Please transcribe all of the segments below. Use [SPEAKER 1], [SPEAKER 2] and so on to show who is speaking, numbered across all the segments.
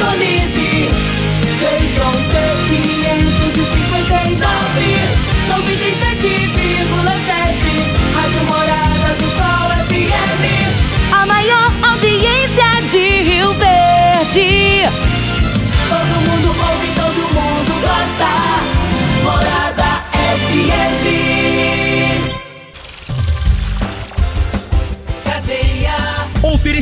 [SPEAKER 1] Indonésia.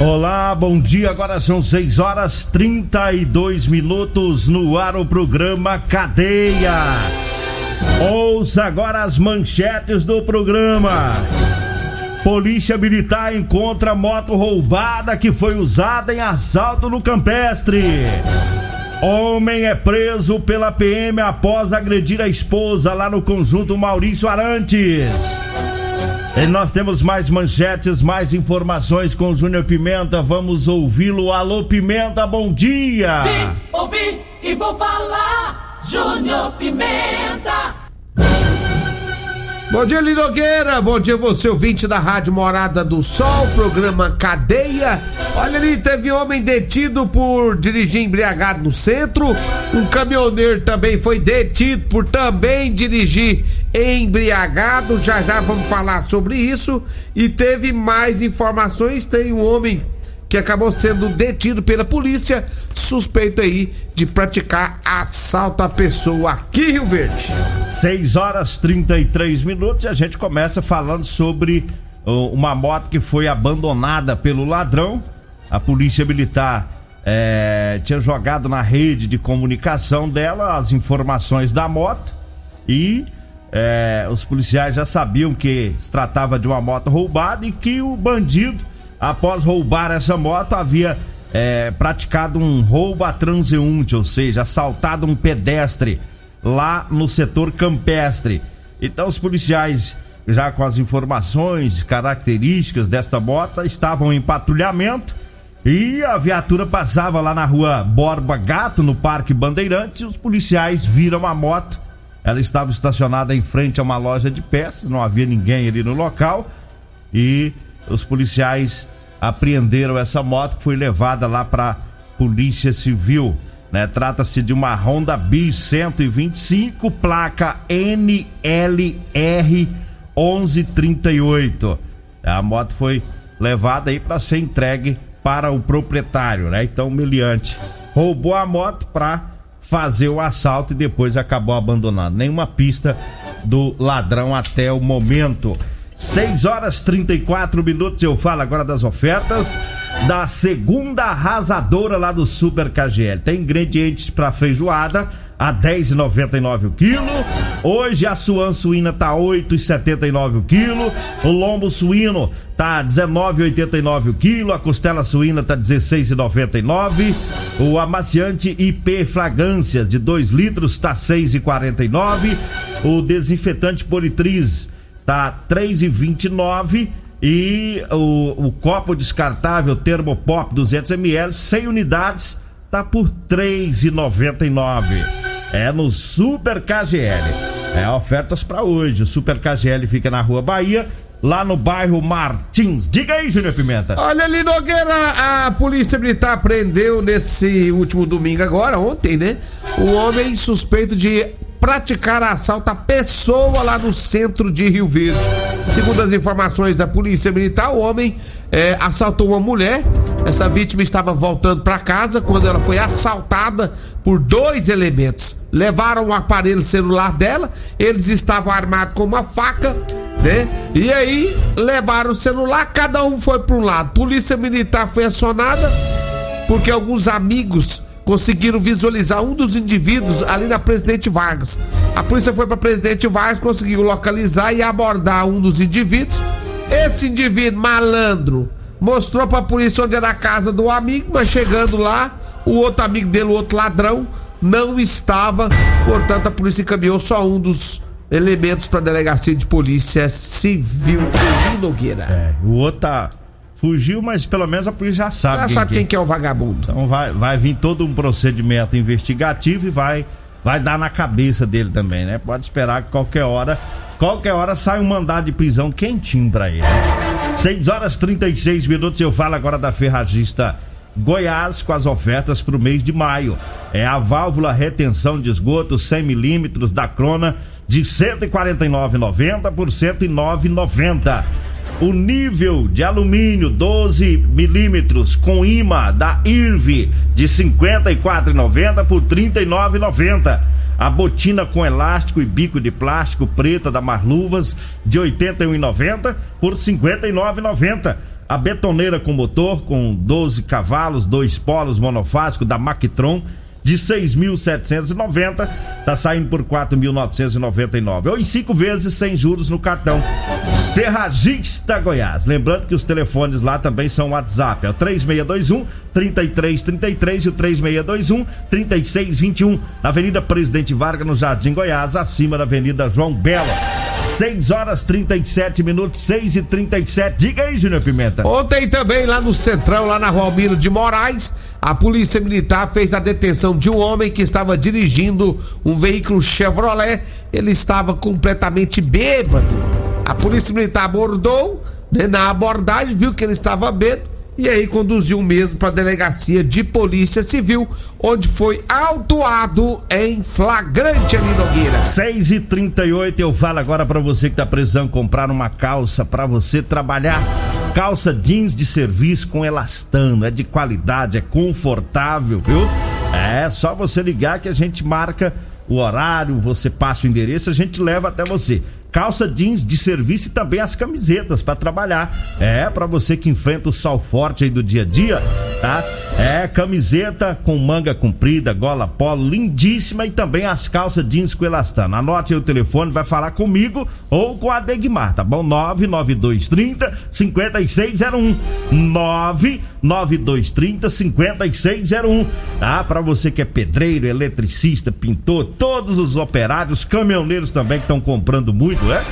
[SPEAKER 2] Olá, bom dia. Agora são 6 horas 32 minutos no ar o programa Cadeia. Ouça agora as manchetes do programa. Polícia Militar encontra moto roubada que foi usada em assalto no campestre. Homem é preso pela PM após agredir a esposa lá no conjunto Maurício Arantes. E nós temos mais manchetes, mais informações com o Júnior Pimenta. Vamos ouvi-lo. Alô, Pimenta, bom dia!
[SPEAKER 1] Vim, ouvi e vou falar. Júnior Pimenta.
[SPEAKER 3] Bom dia, Linogueira. Bom dia, você ouvinte da Rádio Morada do Sol, programa Cadeia. Olha ali, teve homem detido por dirigir embriagado no centro. Um caminhoneiro também foi detido por também dirigir embriagado. Já já vamos falar sobre isso. E teve mais informações. Tem um homem que acabou sendo detido pela polícia, suspeito aí de praticar assalto à pessoa aqui em Rio Verde.
[SPEAKER 2] 6 horas 33 minutos e a gente começa falando sobre uma moto que foi abandonada pelo ladrão. A polícia militar eh, tinha jogado na rede de comunicação dela as informações da moto e eh, os policiais já sabiam que se tratava de uma moto roubada e que o bandido, após roubar essa moto, havia eh, praticado um roubo a transeunte, ou seja, assaltado um pedestre lá no setor campestre. Então os policiais, já com as informações, características desta moto, estavam em patrulhamento e a viatura passava lá na rua Borba Gato, no Parque Bandeirantes, e os policiais viram a moto. Ela estava estacionada em frente a uma loja de peças, não havia ninguém ali no local. E os policiais apreenderam essa moto que foi levada lá para Polícia Civil. Né? Trata-se de uma Honda Bis 125, placa NLR 1138. A moto foi levada aí para ser entregue para o proprietário, né? Então meliante roubou a moto para fazer o assalto e depois acabou abandonando. Nenhuma pista do ladrão até o momento. 6 horas 34 minutos. Eu falo agora das ofertas da segunda arrasadora lá do Super KGL. Tem ingredientes para feijoada a 10,99 o quilo. Hoje a suan suína tá 8,79 o quilo. O lombo suíno tá 19,89 o quilo. A costela suína tá 16,99. O amaciante IP fragrâncias de 2 litros tá 6,49. O desinfetante Politriz tá 3,29 e o, o copo descartável Termopop 200 ml 100 unidades tá por 3,99. É no Super KGL. É ofertas para hoje. O Super KGL fica na Rua Bahia, lá no bairro Martins. Diga aí, Júnior Pimenta.
[SPEAKER 3] Olha ali, Nogueira, a polícia militar prendeu nesse último domingo agora, ontem, né? Um homem suspeito de praticar assalto a pessoa lá no centro de Rio Verde. Segundo as informações da polícia militar, o homem é, assaltou uma mulher. Essa vítima estava voltando para casa quando ela foi assaltada por dois elementos. Levaram o aparelho celular dela, eles estavam armados com uma faca, né? E aí levaram o celular, cada um foi para um lado. Polícia militar foi acionada porque alguns amigos conseguiram visualizar um dos indivíduos ali na Presidente Vargas. A polícia foi para Presidente Vargas, conseguiu localizar e abordar um dos indivíduos. Esse indivíduo malandro mostrou para a polícia onde era a casa do amigo, mas chegando lá, o outro amigo dele, o outro ladrão, não estava. Portanto, a polícia encaminhou só um dos elementos para a delegacia de polícia civil em Nogueira.
[SPEAKER 2] É, o outro tá Fugiu, mas pelo menos a polícia já sabe.
[SPEAKER 3] Já quem sabe quem que é o vagabundo.
[SPEAKER 2] Então vai, vai vir todo um procedimento investigativo e vai, vai dar na cabeça dele também, né? Pode esperar que qualquer hora, qualquer hora sai um mandado de prisão quentinho pra ele. 6 horas 36 minutos, eu falo agora da ferragista Goiás com as ofertas para o mês de maio. É a válvula retenção de esgoto 100 milímetros da Crona de R$ 149,90 por R$ 109,90 o nível de alumínio 12 milímetros com imã da IRV de 54,90 por 39,90. A botina com elástico e bico de plástico preta da Marluvas de 81,90 por 59,90. A betoneira com motor com 12 cavalos, dois polos monofásico da Mactron de 6.790 tá saindo por 4.999 ou em cinco vezes sem juros no cartão. Ferragista Goiás. Lembrando que os telefones lá também são WhatsApp. É o 3621 3333 e o 3621 3621 na Avenida Presidente Vargas, no Jardim Goiás, acima da Avenida João Belo. 6 horas 37 minutos, 6 e 37. Diga aí, Júnior Pimenta.
[SPEAKER 3] Ontem também lá no Centrão, lá na Rua Almiro de Moraes, a Polícia Militar fez a detenção de um homem que estava dirigindo um veículo Chevrolet. Ele estava completamente bêbado. A Polícia Militar abordou, né, na abordagem, viu que ele estava bêbado e aí conduziu mesmo para a delegacia de polícia civil, onde foi autuado em flagrante ali Nogueira.
[SPEAKER 2] 6 e 38 eu falo agora para você que tá precisando comprar uma calça para você trabalhar. Calça jeans de serviço com elastano, é de qualidade, é confortável, viu? É só você ligar que a gente marca o horário, você passa o endereço, a gente leva até você calça jeans de serviço e também as camisetas para trabalhar. É, para você que enfrenta o sol forte aí do dia a dia, tá? É, camiseta com manga comprida, gola polo, lindíssima e também as calças jeans com elastano. Anote aí o telefone, vai falar comigo ou com a Degmar, tá bom? 99230 5601. 99230 5601. Tá? Para você que é pedreiro, eletricista, pintor, todos os operários, caminhoneiros também que estão comprando muito é?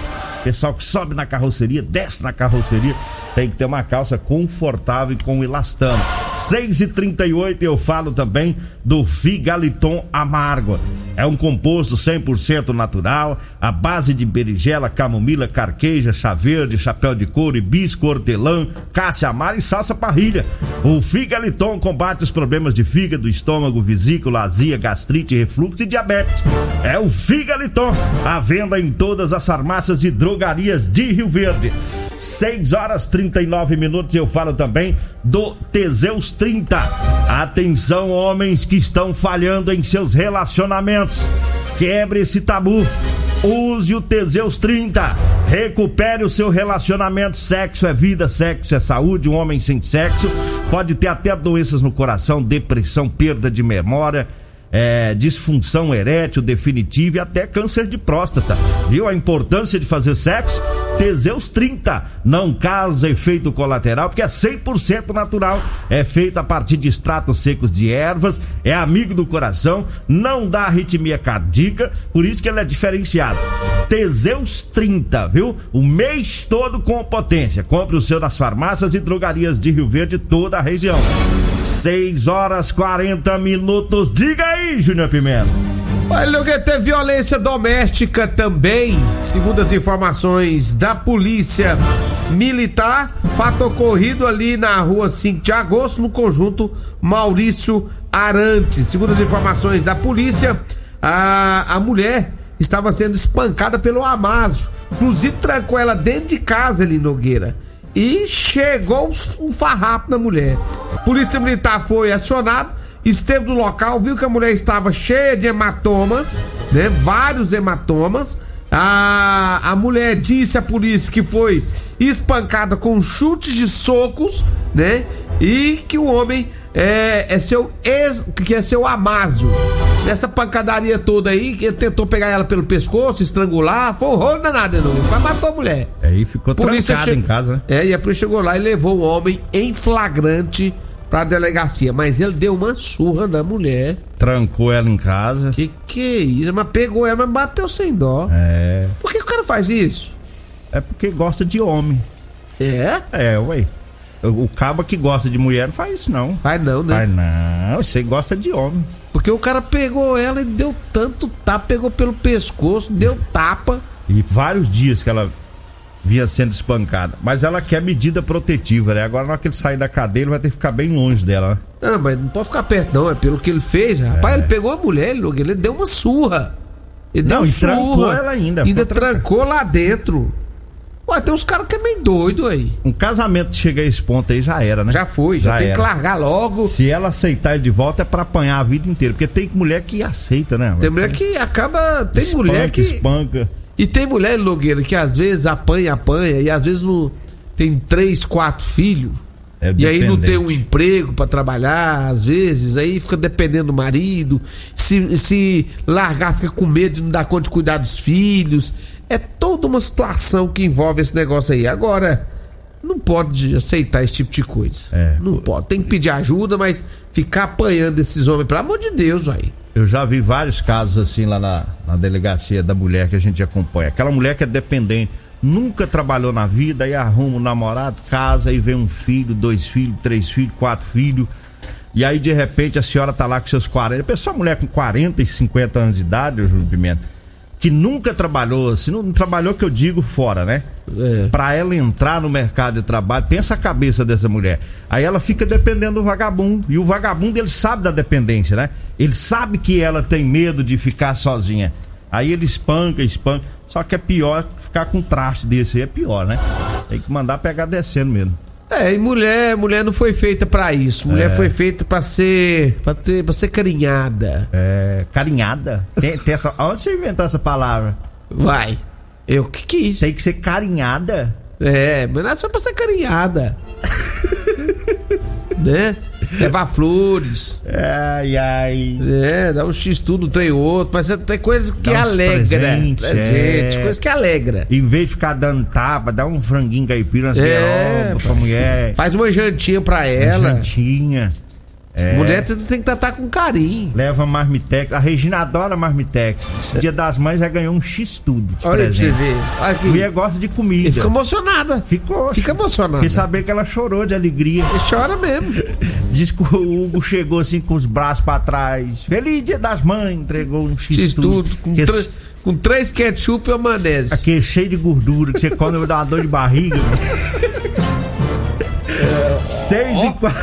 [SPEAKER 2] Pessoal que sobe na carroceria, desce na carroceria, tem que ter uma calça confortável e com elastano. 6 e 38 eu falo também do Figaliton Amargo. É um composto 100% natural, à base de berigela, camomila, carqueja, chá verde, chapéu de couro, hibisco, hortelã, cássia amara e salsa parrilha. O Figaliton combate os problemas de fígado, estômago, vesícula, azia, gastrite, refluxo e diabetes. É o Figaliton, à venda em todas as farmácias e drogarias de Rio Verde. 6 horas 39 minutos. Eu falo também do Teseus 30. Atenção, homens que estão falhando em seus relacionamentos. Quebre esse tabu. Use o Teseus 30. Recupere o seu relacionamento. Sexo é vida, sexo é saúde. Um homem sem sexo pode ter até doenças no coração, depressão, perda de memória é, disfunção erétil definitiva e até câncer de próstata. Viu a importância de fazer sexo? Teseus 30 não causa efeito colateral porque é 100% natural. É feito a partir de extratos secos de ervas, é amigo do coração, não dá arritmia cardíaca, por isso que ele é diferenciado. Teseus 30, viu? O mês todo com potência. Compre o seu nas farmácias e drogarias de Rio Verde, toda a região. 6 horas 40 minutos. Diga aí, Júnior Pimenta.
[SPEAKER 3] Olha, teve violência doméstica também, segundo as informações da polícia militar. Fato ocorrido ali na rua 5 de agosto, no conjunto Maurício Arantes. Segundo as informações da polícia, a, a mulher estava sendo espancada pelo Amazo. Inclusive, trancou ela dentro de casa ali, Nogueira. E chegou um farrapo na mulher. Polícia Militar foi acionado, esteve no local, viu que a mulher estava cheia de hematomas, né? Vários hematomas. A, a mulher disse à polícia que foi espancada com chutes de socos, né? E que o homem é, é seu ex, que é seu Amásio. Nessa pancadaria toda aí, que ele tentou pegar ela pelo pescoço, estrangular, foi um rolo danado, não. Quase matou a mulher.
[SPEAKER 2] Aí ficou
[SPEAKER 3] Polícia
[SPEAKER 2] trancado
[SPEAKER 3] che-
[SPEAKER 2] em casa, né?
[SPEAKER 3] É, e a polícia chegou lá e levou o homem em flagrante pra delegacia. Mas ele deu uma surra na mulher.
[SPEAKER 2] Trancou ela em casa.
[SPEAKER 3] Que que é isso? Mas pegou ela, mas bateu sem dó.
[SPEAKER 2] É.
[SPEAKER 3] Por que o cara faz isso?
[SPEAKER 2] É porque gosta de homem.
[SPEAKER 3] É?
[SPEAKER 2] É, ué. O, cabo que gosta de mulher não faz isso, não.
[SPEAKER 3] Faz não, né?
[SPEAKER 2] Faz não. Você gosta de homem.
[SPEAKER 3] Porque o cara pegou ela e deu tanto tapa, pegou pelo pescoço, deu tapa.
[SPEAKER 2] E vários dias que ela vinha sendo espancada. Mas ela quer medida protetiva, né? Agora, na hora que ele sair da cadeia, ele vai ter que ficar bem longe dela, né?
[SPEAKER 3] Não, mas não pode ficar perto, não. É pelo que ele fez. Rapaz, ele pegou a mulher, ele, ele deu uma surra. Ele
[SPEAKER 2] Não,
[SPEAKER 3] deu
[SPEAKER 2] e trancou
[SPEAKER 3] surra.
[SPEAKER 2] ela ainda,
[SPEAKER 3] Ainda trancou lá dentro. Ué, tem uns caras que é meio doido aí.
[SPEAKER 2] Um casamento chega a esse ponto aí já era, né?
[SPEAKER 3] Já foi, já, tem
[SPEAKER 2] era.
[SPEAKER 3] que largar logo.
[SPEAKER 2] Se ela aceitar ele de volta é pra apanhar a vida inteira. Porque tem mulher que aceita, né?
[SPEAKER 3] Tem mulher que acaba. Tem
[SPEAKER 2] Espanca,
[SPEAKER 3] mulher que.
[SPEAKER 2] espanca.
[SPEAKER 3] E tem mulher, Logueira, que às vezes apanha, apanha, e às vezes não tem três, quatro filhos.
[SPEAKER 2] É
[SPEAKER 3] e aí não tem um emprego pra trabalhar, às vezes, aí fica dependendo do marido. Se, se largar, fica com medo de não dar conta de cuidar dos filhos. É toda uma situação que envolve esse negócio aí. Agora, não pode aceitar esse tipo de coisa.
[SPEAKER 2] É.
[SPEAKER 3] Não pode. Tem que pedir ajuda, mas ficar apanhando esses homens, pelo amor de Deus, aí.
[SPEAKER 2] Eu já vi vários casos assim lá na, na delegacia da mulher que a gente acompanha. Aquela mulher que é dependente, nunca trabalhou na vida e arruma um namorado, casa e vem um filho, dois filhos, três filhos, quatro filhos. E aí de repente a senhora tá lá com seus 40. Pessoa mulher com 40 e 50 anos de idade, Júlio Pimenta, que nunca trabalhou, se não, trabalhou que eu digo fora, né?
[SPEAKER 3] É.
[SPEAKER 2] Pra ela entrar no mercado de trabalho, pensa a cabeça dessa mulher. Aí ela fica dependendo do vagabundo. E o vagabundo, ele sabe da dependência, né? Ele sabe que ela tem medo de ficar sozinha. Aí ele espanca, espanca. Só que é pior ficar com um traste desse aí, é pior, né? Tem que mandar pegar descendo mesmo.
[SPEAKER 3] É, e mulher, mulher não foi feita pra isso. Mulher foi feita pra ser, para ter, para ser carinhada.
[SPEAKER 2] É. Carinhada. Tem, tem essa, onde você inventou essa palavra?
[SPEAKER 3] Vai. Eu que quis.
[SPEAKER 2] Tem que ser carinhada.
[SPEAKER 3] É, mas não é só pra ser carinhada. né? Levar flores.
[SPEAKER 2] Ai, ai.
[SPEAKER 3] É, dar um X tudo, tem outro. Mas tem coisa que
[SPEAKER 2] Dá
[SPEAKER 3] alegra.
[SPEAKER 2] presentes,
[SPEAKER 3] Presente,
[SPEAKER 2] é.
[SPEAKER 3] coisa que alegra.
[SPEAKER 2] Em vez de ficar dando tapa, dá um franguinho caipira, umas
[SPEAKER 3] É,
[SPEAKER 2] pra mulher.
[SPEAKER 3] Faz uma jantinha pra ela.
[SPEAKER 2] Jantinha. É.
[SPEAKER 3] Mulher tem, que tratar com carinho.
[SPEAKER 2] Leva marmitex. A Regina adora marmitex. Esse Dia das Mães já ganhou um X tudo. de
[SPEAKER 3] Olha aí pra você
[SPEAKER 2] presente.
[SPEAKER 3] ver. Aqui.
[SPEAKER 2] Mulher gosta de comida.
[SPEAKER 3] Ficou emocionada.
[SPEAKER 2] Ficou.
[SPEAKER 3] Fica emocionada.
[SPEAKER 2] Fiquei saber que ela chorou de alegria.
[SPEAKER 3] Ele chora mesmo.
[SPEAKER 2] Diz que o Hugo chegou assim com os braços pra trás. Feliz Dia das Mães. Entregou um X,
[SPEAKER 3] X tudo. Com,
[SPEAKER 2] Que
[SPEAKER 3] tr-
[SPEAKER 2] esse-
[SPEAKER 3] com três ketchup e uma maionese.
[SPEAKER 2] Aqui é cheio de gordura, que você come dá uma dor de barriga. Seis e quatro.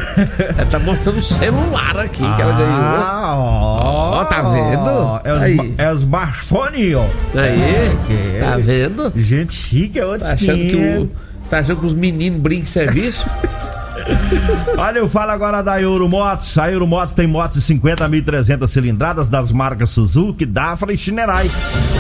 [SPEAKER 3] Ela tá mostrando o celular aqui que ela ganhou.
[SPEAKER 2] Ah, ó,
[SPEAKER 3] Ó, tá vendo?
[SPEAKER 2] É os,
[SPEAKER 3] Aí.
[SPEAKER 2] é os smartphone, ó.
[SPEAKER 3] Aí,
[SPEAKER 2] É.
[SPEAKER 3] tá vendo?
[SPEAKER 2] Gente chique, é outro
[SPEAKER 3] Tá achando que o. Você tá achando que os meninos brincam serviço?
[SPEAKER 2] Olha, eu falo agora da Euromotos. A Euromotos tem motos de 50.300 cilindradas das marcas Suzuki, Dafra e Shinerai.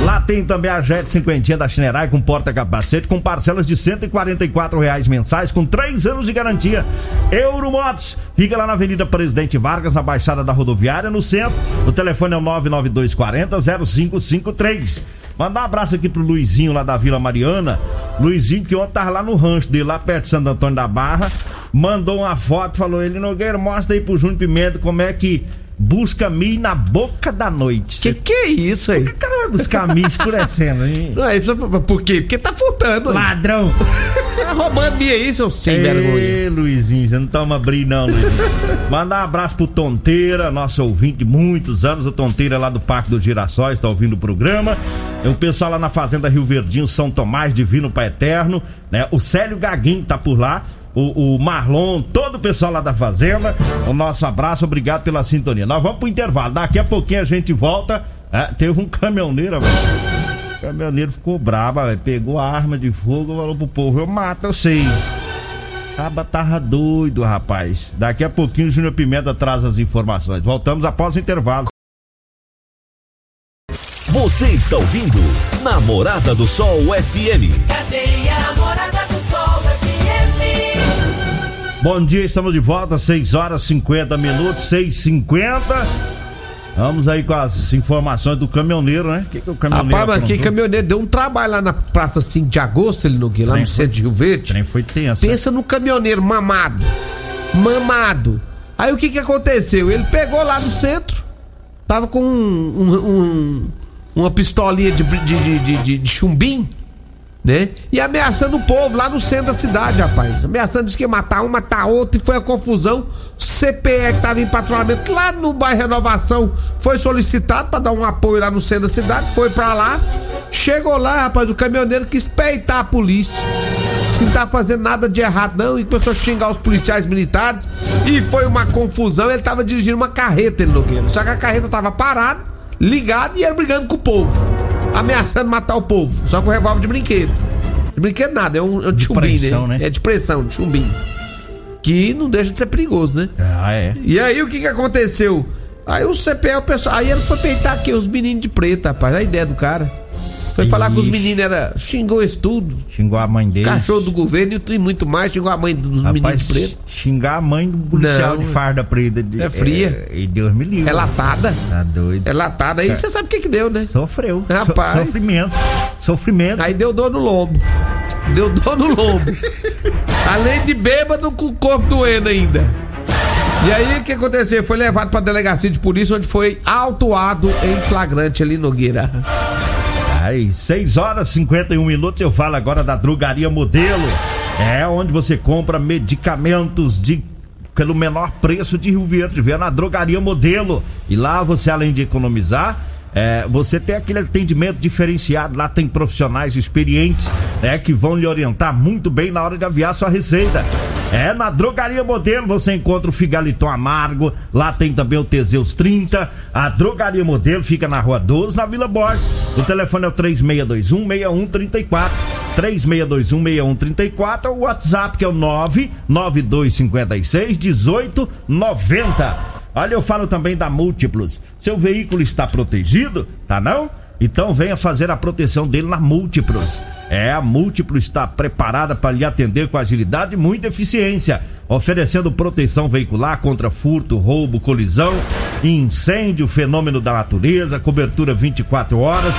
[SPEAKER 2] Lá tem também a Jet 50 da Shinerai com porta-capacete com parcelas de 144 reais mensais com 3 anos de garantia. Euromotos fica lá na Avenida Presidente Vargas, na Baixada da Rodoviária, no centro. O telefone é o 99240 0553. Mandar um abraço aqui pro Luizinho lá da Vila Mariana. Luizinho que ontem tava lá no rancho dele, lá perto de Santo Antônio da Barra. Mandou uma foto, falou ele, Nogueira, mostra aí pro Júnior Pimenta como é que busca milho na boca da noite.
[SPEAKER 3] Que que é isso aí?
[SPEAKER 2] O cara vai buscar milho escurecendo, hein?
[SPEAKER 3] Não, é por quê? Porque tá furtando.
[SPEAKER 2] Ladrão!
[SPEAKER 3] Tá roubando minha aí, seu sem vergonha.
[SPEAKER 2] Ei, Luizinho, você não toma brilho não, Luizinho. Mandar um abraço pro Tonteira, nosso ouvinte de muitos anos, o Tonteira lá do Parque dos Girassóis, tá ouvindo o programa. É o pessoal lá na Fazenda Rio Verdinho, São Tomás, Divino Pai Eterno, né? O Célio Gaguinho tá por lá. O, o Marlon, todo o pessoal lá da Fazenda, o nosso abraço, obrigado pela sintonia. Nós vamos pro intervalo, daqui a pouquinho a gente volta. É, teve um caminhoneiro, velho. O caminhoneiro ficou brabo, velho. Pegou a arma de fogo e falou pro povo: Eu mato vocês. Caba tava doido, rapaz. Daqui a pouquinho o Júnior Pimenta traz as informações. Voltamos após o intervalo.
[SPEAKER 4] Você está ouvindo Namorada do Sol FM.
[SPEAKER 2] Bom dia, estamos de volta, 6 horas 50 minutos, 6 50 Vamos aí com as informações do caminhoneiro, né? O que, que o caminhoneiro
[SPEAKER 3] Rapaz, mas que caminhoneiro deu um trabalho lá na Praça 5 de Agosto, ele no lá
[SPEAKER 2] Trem
[SPEAKER 3] no centro de Rio Verde.
[SPEAKER 2] trem foi tenso. né?
[SPEAKER 3] Pensa no caminhoneiro mamado. Mamado. Aí o que que aconteceu? Ele pegou lá no centro, tava com um- um- um- uma pistolinha de, de, de, de, de- de chumbim, né? E ameaçando o povo lá no centro da cidade, rapaz. Ameaçando, disse que ia matar um, matar outro, e foi a confusão. CPE que tava em patrulhamento lá no bairro Renovação foi solicitado pra dar um apoio lá no centro da cidade, foi pra lá. Chegou lá, rapaz, o caminhoneiro quis peitar a polícia. Se não tá fazendo nada de errado, não, e começou a xingar os policiais militares. E foi uma confusão. Ele tava dirigindo uma carreta, ele Nogueira. Só que a carreta tava parada, ligada e ele brigando com o povo. Ameaçando matar o povo. Só com revólver de brinquedo. De brinquedo nada, é um, é um
[SPEAKER 2] De
[SPEAKER 3] chumbinho,
[SPEAKER 2] pressão, né?
[SPEAKER 3] É de pressão, de chumbinho. Que não deixa de ser perigoso, né?
[SPEAKER 2] Ah, é.
[SPEAKER 3] E aí o que que aconteceu? Aí o CPE, o pessoal. Aí ele foi peitar aqui os meninos de preto, rapaz. A ideia do cara. Foi falar que os meninos era. Xingou isso tudo.
[SPEAKER 2] Xingou a mãe dele.
[SPEAKER 3] Cachorro do governo e muito mais. Xingou a mãe dos meninos
[SPEAKER 2] Rapaz,
[SPEAKER 3] de preto.
[SPEAKER 2] xingar a mãe do policial
[SPEAKER 3] Não.
[SPEAKER 2] de farda preta. de-
[SPEAKER 3] É fria.
[SPEAKER 2] É, e Deus me livre.
[SPEAKER 3] É latada.
[SPEAKER 2] Tá doido.
[SPEAKER 3] É latada. Aí você sabe o que que deu, né?
[SPEAKER 2] Sofreu.
[SPEAKER 3] Rapaz.
[SPEAKER 2] So- sofrimento. Sofrimento.
[SPEAKER 3] Aí deu dor no lombo. Deu dor no lombo. Além de bêbado com o corpo doendo ainda. E aí o que aconteceu? Foi levado pra delegacia de polícia onde foi autuado em flagrante ali Nogueira.
[SPEAKER 2] Aí, 6 horas e 51 minutos. Eu falo agora da Drogaria Modelo. É onde você compra medicamentos de pelo menor preço de Rio Verde. Vê na Drogaria Modelo. E lá você, além de economizar. É, você tem aquele atendimento diferenciado, lá tem profissionais experientes, né, que vão lhe orientar muito bem na hora de aviar sua receita. É, na Drogaria Modelo você encontra o Figaliton Amargo, lá tem também o Teseus 30. A Drogaria Modelo fica na Rua 12, na Vila Borges. O telefone é o 3621-6134. 3621-6134. O WhatsApp que é o 99256-1890. Olha, eu falo também da Múltiplos. Seu veículo está protegido? Tá não? Então venha fazer a proteção dele na Múltiplos. É, a Múltiplo está preparada para lhe atender com agilidade e muita eficiência, oferecendo proteção veicular contra furto, roubo, colisão, incêndio, fenômeno da natureza, cobertura 24 horas,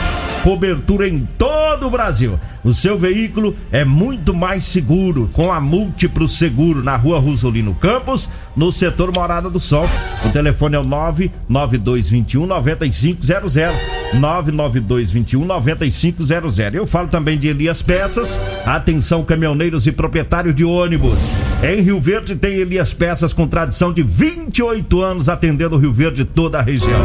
[SPEAKER 2] cobertura em todo o Brasil. O seu veículo é muito mais seguro com a Múltiplo Seguro na Rua Rosolino Campos, no setor Morada do Sol. O telefone é o 99221 9500. 99221 9500. Eu falo também de Elias Peças. Atenção, caminhoneiros e proprietários de ônibus. Em Rio Verde tem Elias Peças com tradição de 28 anos atendendo o Rio Verde toda a região.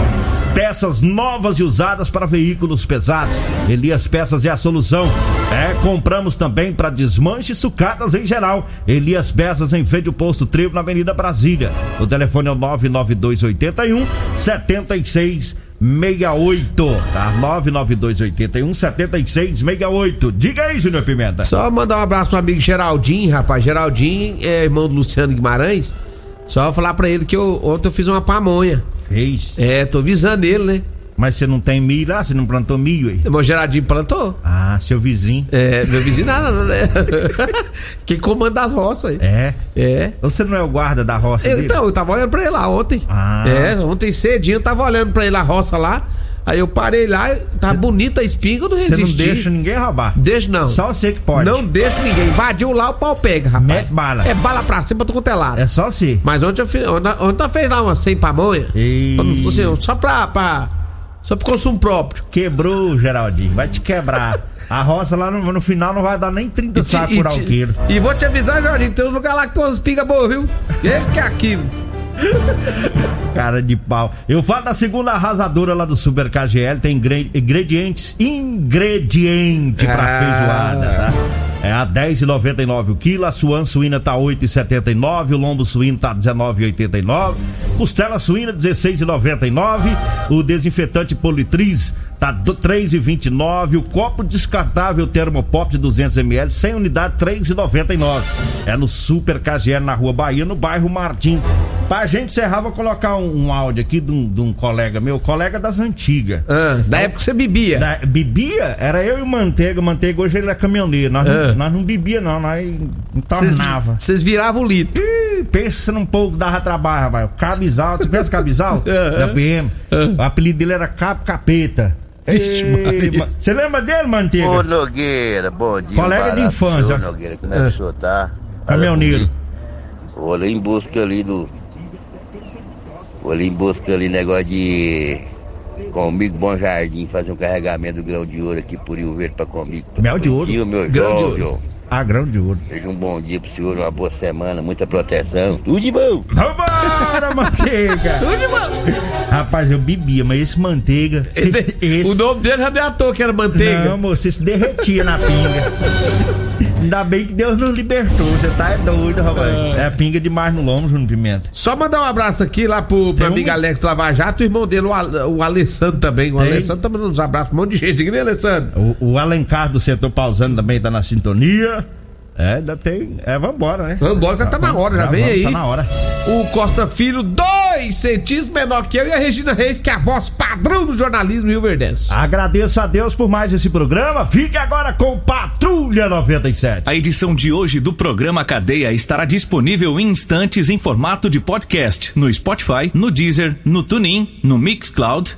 [SPEAKER 2] Peças novas e usadas para veículos pesados. Elias Peças é a solução. É, compramos também para desmanche e sucatas em geral. Elias Peças em frente ao posto Trevo na Avenida Brasília. O telefone é o 99281 7668. Tá? 99281 7668. Diga aí, Júnior Pimenta.
[SPEAKER 3] Só mandar um abraço pro amigo Geraldinho, rapaz. Geraldinho é irmão do Luciano Guimarães. Só falar pra ele que eu, ontem eu fiz uma pamonha.
[SPEAKER 2] Fez.
[SPEAKER 3] É, tô visando ele, né?
[SPEAKER 2] Mas você não tem milho lá? Você não plantou milho aí?
[SPEAKER 3] O Geraldinho plantou.
[SPEAKER 2] Ah, seu vizinho.
[SPEAKER 3] É, meu vizinho nada, né? Quem comanda as roças aí.
[SPEAKER 2] É.
[SPEAKER 3] É.
[SPEAKER 2] Você não é o guarda da roça
[SPEAKER 3] Eu, então, eu tava olhando pra ele lá ontem.
[SPEAKER 2] Ah.
[SPEAKER 3] É, ontem cedinho eu tava olhando pra ele a roça lá. Aí eu parei lá, tá
[SPEAKER 2] Cê-
[SPEAKER 3] bonita a espinga, eu não
[SPEAKER 2] Você
[SPEAKER 3] resisti.
[SPEAKER 2] não deixa ninguém roubar.
[SPEAKER 3] Deixa não.
[SPEAKER 2] Só você que pode.
[SPEAKER 3] Não deixa ninguém. Invadiu lá, o pau pega, rapaz.
[SPEAKER 2] Mete bala.
[SPEAKER 3] É bala pra cima, tu é lado.
[SPEAKER 2] É só você.
[SPEAKER 3] Mas ontem eu fiz. Ontem, ontem eu fez lá uma 100 pamonha.
[SPEAKER 2] E-
[SPEAKER 3] assim, só pra, pra. Só pro consumo próprio.
[SPEAKER 2] Quebrou, Geraldinho. Vai te quebrar. A roça lá no, no final não vai dar nem 30
[SPEAKER 3] E, te-
[SPEAKER 2] sacos por alqueiro.
[SPEAKER 3] e vou te avisar, Jorginho, tem uns lugares lá que tem umas espigas boas, viu? Que que é aquilo?
[SPEAKER 2] Cara de pau. Eu falo da segunda arrasadora lá do Super KGL. Tem ingre- ingredientes. Ingrediente pra
[SPEAKER 3] Ah.
[SPEAKER 2] feijoada, tá? É a 10,99 o quilo. A suan suína tá 8,79. O lombo suíno tá 19,89. Costela suína 16,99. O desinfetante Politriz tá do 3,29. O copo descartável Termopop de 200 ml, 100 unidades, 3,99. É no Super KGL na Rua Bahia, no bairro Martim. Pra gente encerrar, vou colocar um, um áudio aqui de um, de um colega meu, colega das antigas.
[SPEAKER 3] Ah, da época que você bebia.
[SPEAKER 2] Da- bebia? Era eu e o Manteiga. Manteiga hoje ele é caminhoneiro. Nós,
[SPEAKER 3] Ah.
[SPEAKER 2] não, nós não bebia, não. Nós
[SPEAKER 3] Vocês-
[SPEAKER 2] tornava.
[SPEAKER 3] Vocês viravam o litro.
[SPEAKER 2] Ih, Pensa num pouco, dava trabalho, rapaz. Cabizal, você conhece Cabizal?
[SPEAKER 3] Aham.
[SPEAKER 2] Da PM. O apelido dele era Cap Capeta. Você lembra dele, Manteiga?
[SPEAKER 5] Ô Nogueira, bom dia.
[SPEAKER 2] Colega
[SPEAKER 5] um
[SPEAKER 2] de
[SPEAKER 5] barato
[SPEAKER 2] infância.
[SPEAKER 5] senhor, Nogueira, como é que o senhor tá?
[SPEAKER 2] Caminhoneiro.
[SPEAKER 5] Vou ali em busca ali do. Vou ali em busca ali negócio de. Comigo Bom Jardim, fazer um carregamento do grão de ouro aqui por Rio Verde pra comigo.
[SPEAKER 2] Mel de ouro.
[SPEAKER 5] dia, meu
[SPEAKER 3] Grão de
[SPEAKER 5] jovem.
[SPEAKER 2] Ah, grão de ouro.
[SPEAKER 5] Seja um bom dia pro senhor, uma boa semana, muita proteção. Tudo de bom.
[SPEAKER 2] Vambora, Manteiga!
[SPEAKER 3] Tudo bom.
[SPEAKER 2] Rapaz, eu bebia, mas esse Manteiga. Esse,
[SPEAKER 3] O nome dele já não é à toa que era manteiga.
[SPEAKER 2] Não, moço, você se derretia na pinga. Ainda bem que Deus nos libertou. Você tá é doido, rapaz. É pinga demais no lombo, Júnior Pimenta.
[SPEAKER 3] Só mandar um abraço aqui lá pro, pro
[SPEAKER 2] Tem um-
[SPEAKER 3] amigo Alex Lava Jato, o irmão dele, o, Al- o Alessandro também. O
[SPEAKER 2] Tem.
[SPEAKER 3] Alessandro também nos abraça um monte de gente. Né, Alessandro?
[SPEAKER 2] O, o Alencar do setor pausando também tá na sintonia. É, ainda tem. É, vambora, né?
[SPEAKER 3] Vambora, já tá na hora, já vem
[SPEAKER 2] vamos,
[SPEAKER 3] aí.
[SPEAKER 2] Tá na hora.
[SPEAKER 3] O Costa Filho, dois centímetros menor que eu, e a Regina Reis, que é a voz padrão do jornalismo Rio Verdense.
[SPEAKER 2] Agradeço a Deus por mais esse programa. Fique agora com Patrulha 97.
[SPEAKER 6] A edição de hoje do programa Cadeia estará disponível em instantes em formato de podcast no Spotify, no Deezer, no TuneIn, no Mixcloud,